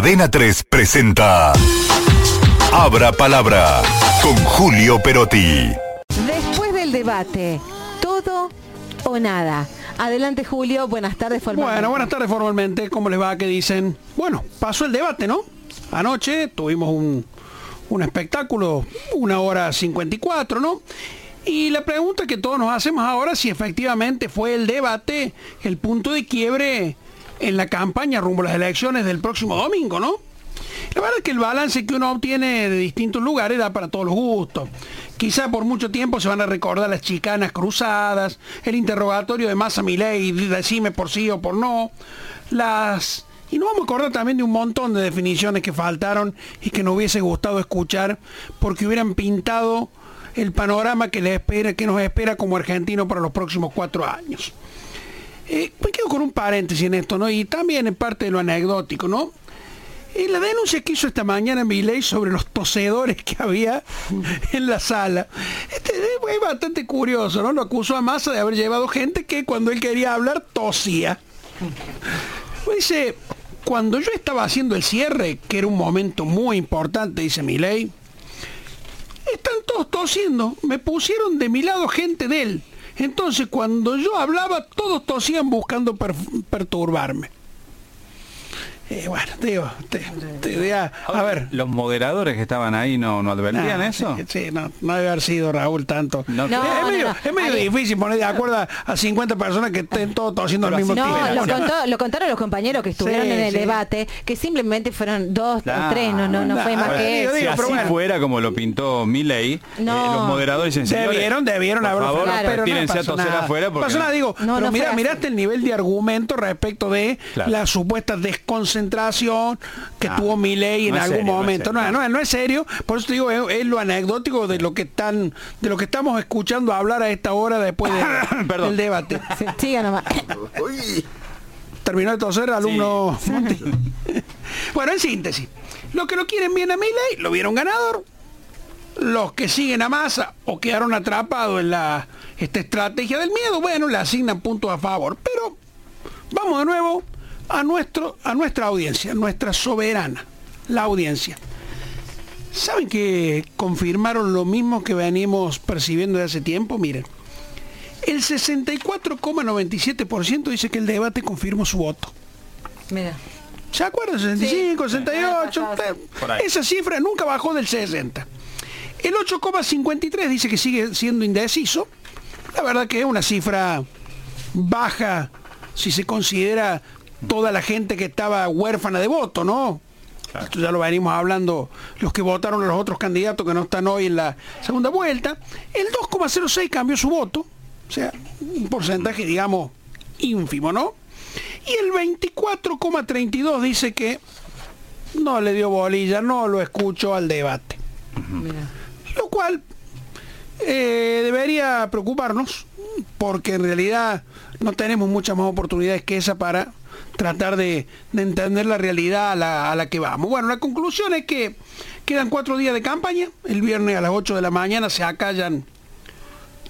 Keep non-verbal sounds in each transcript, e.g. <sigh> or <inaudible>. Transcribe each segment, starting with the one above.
Adena 3 presenta Abra Palabra con Julio Perotti. Después del debate, todo o nada. Adelante Julio, buenas tardes formalmente. Bueno, buenas tardes formalmente. ¿Cómo les va? ¿Qué dicen? Bueno, pasó el debate, ¿no? Anoche tuvimos un, un espectáculo, una hora 54, ¿no? Y la pregunta que todos nos hacemos ahora, si efectivamente fue el debate el punto de quiebre en la campaña rumbo a las elecciones del próximo domingo, ¿no? La verdad es que el balance que uno obtiene de distintos lugares da para todos los gustos. Quizá por mucho tiempo se van a recordar las chicanas cruzadas, el interrogatorio de Massa Milei, decime por sí o por no, las... Y nos vamos a acordar también de un montón de definiciones que faltaron y que nos hubiese gustado escuchar porque hubieran pintado el panorama que, le espera, que nos espera como argentino para los próximos cuatro años. Eh, me quedo con un paréntesis en esto, ¿no? Y también en parte de lo anecdótico, ¿no? Y la denuncia que hizo esta mañana ley sobre los tosedores que había en la sala. Este es bastante curioso, ¿no? Lo acusó a Massa de haber llevado gente que cuando él quería hablar tosía. <laughs> Dice, cuando yo estaba haciendo el cierre, que era un momento muy importante, dice ley están todos tosiendo. Me pusieron de mi lado gente de él. Entonces cuando yo hablaba, todos tosían buscando perturbarme. Eh, bueno, digo, te, a, ver. ¿Los moderadores que estaban ahí no, no advertían eso? Sí, no, no debe haber sido Raúl tanto. No, es, medio, es medio difícil poner de acuerdo a 50 personas que estén todos tosiendo al mismo tiempo. Lo, lo, contaron los compañeros que estuvieron en el debate, que simplemente fueron dos o tres, no, no, no fue más que eso. Si así fuera como lo pintó Milley, eh, los moderadores dicen, debieron, debieron haber favor, pero no a toser afuera. Porque pasó digo, pero mira, miraste el nivel de argumento respecto de la supuesta desconcentración concentración que ah, tuvo mi ley en algún momento. No, no, no, es serio, por eso te digo, es, lo anecdótico de lo que están, de lo que estamos escuchando hablar a esta hora después <laughs> del debate. <laughs> siga nomás. <laughs> Terminó de toser, alumno. bueno, en síntesis, los que lo quieren bien a mi ley, lo vieron ganador. Los que siguen a masa o quedaron atrapados en la esta estrategia del miedo, bueno, le asignan puntos a favor. Pero vamos de nuevo a, nuestro, a nuestra audiencia, nuestra soberana, la audiencia. ¿Saben que confirmaron lo mismo que venimos percibiendo de hace tiempo? Miren, el 64,97% dice que el debate confirmó su voto. Mira. ¿Se acuerdan? 65, 68. esa cifra nunca bajó del 60. El 8,53 dice que sigue siendo indeciso. La verdad que es una cifra baja si se considera toda la gente que estaba huérfana de voto, ¿no? Esto ya lo venimos hablando los que votaron a los otros candidatos que no están hoy en la segunda vuelta. El 2,06 cambió su voto, o sea, un porcentaje, digamos, ínfimo, ¿no? Y el 24,32 dice que no le dio bolilla, no lo escucho al debate. Lo cual eh, debería preocuparnos, porque en realidad no tenemos muchas más oportunidades que esa para tratar de, entender la realidad a la, que vamos. Bueno, la conclusión es que quedan cuatro días de campaña. El viernes a las 8 de la mañana se acallan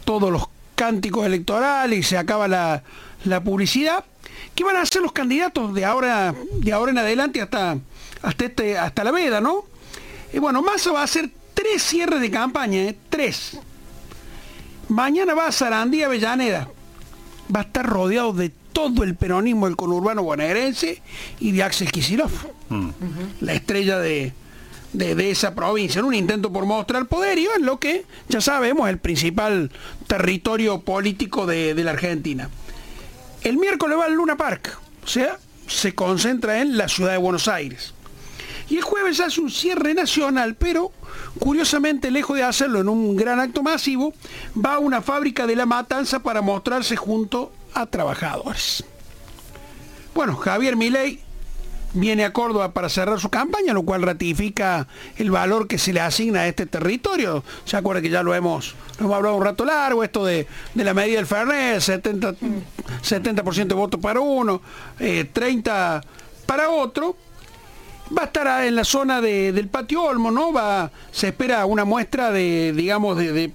todos los cánticos electorales y se acaba la, publicidad. ¿Qué van a hacer los candidatos de ahora, de ahora en adelante hasta, hasta, este, hasta la veda, no? Y bueno, Massa va a hacer tres cierres de campaña, ¿eh? tres. Mañana va a Sarandía Avellaneda. Va a estar rodeado de todo el peronismo del conurbano bonaerense y de Axel Kicillof, mm. la estrella de, esa provincia, en un intento por mostrar poderío en lo que, ya sabemos, el principal territorio político de, de la Argentina. El miércoles va al Luna Park, o sea, se concentra en la ciudad de Buenos Aires. Y el jueves hace un cierre nacional, pero curiosamente, lejos de hacerlo en un gran acto masivo, va a una fábrica de la matanza para mostrarse junto a trabajadores. Bueno, Javier Milei viene a Córdoba para cerrar su campaña, lo cual ratifica el valor que se le asigna a este territorio. Se acuerda que ya lo hemos, hemos hablado un rato largo, esto de, la medida del Fernet, 70%, 70 de votos para uno, 30 eh, para otro. Va a estar en la zona del patio Olmo, ¿no? Va, se espera una muestra de, digamos, de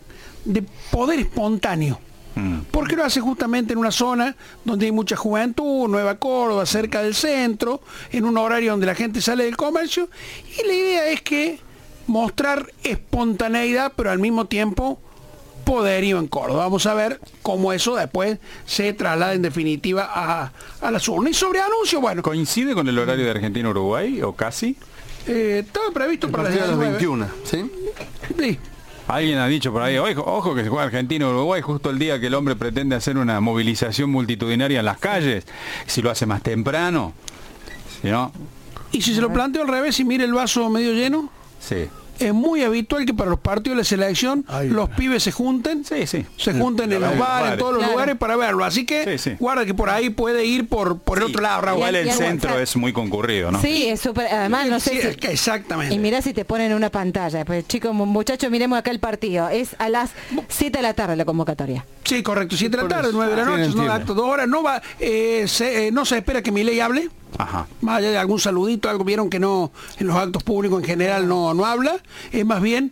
poder espontáneo Mm. Porque lo hace justamente en una zona donde hay mucha juventud, Nueva Córdoba, cerca del centro, en un horario donde la gente sale del comercio. Y la idea es que mostrar espontaneidad, pero al mismo tiempo poderío en Córdoba. Vamos a ver cómo eso después se traslada en definitiva a, a las urnas. Y sobre anuncio, bueno. ¿Coincide con el horario de Argentina-Uruguay o casi? Eh, estaba previsto para las 21, ¿sí? Sí. Alguien ha dicho por ahí, ojo, que se juega Argentina-Uruguay justo el día que el hombre pretende hacer una movilización multitudinaria en las calles. Si lo hace más temprano, no? ¿Y si se lo planteo al revés y mire el vaso medio lleno? Sí es muy habitual que para los partidos de la selección los pibes se junten, sí, sí. se junten en los bares, en todos los lugares para verlo. Así que guarda que por ahí puede ir por, por el otro lado, Raúl. Igual el centro es muy concurrido, ¿no? Sí, es súper, además no sé exactamente. Y mira si te ponen una pantalla, pues chicos, muchachos, miremos acá el partido. Es a las 7 de la tarde la convocatoria. Sí, correcto, 7 de la tarde, 9 de la noche, no, dos horas, no va, eh, se, eh, no se espera que mi ley hable. Más allá de algún saludito, algo vieron que no, en los actos públicos en general no, no habla, es más bien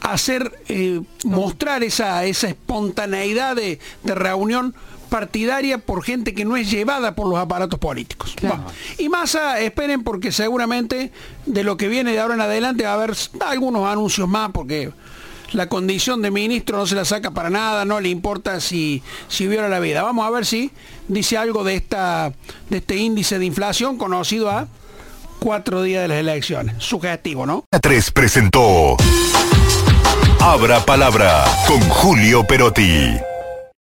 hacer, eh, mostrar esa, esa espontaneidad de, reunión partidaria por gente que no es llevada por los aparatos políticos. Y más esperen porque seguramente de lo que viene de ahora en adelante va a haber algunos anuncios más porque la condición de ministro no se la saca para nada, no le importa si, si viola la vida. Vamos a ver si dice algo de, esta, de este índice de inflación conocido a cuatro días de las elecciones. Sugestivo, ¿no? 3 presentó Abra Palabra con Julio Perotti.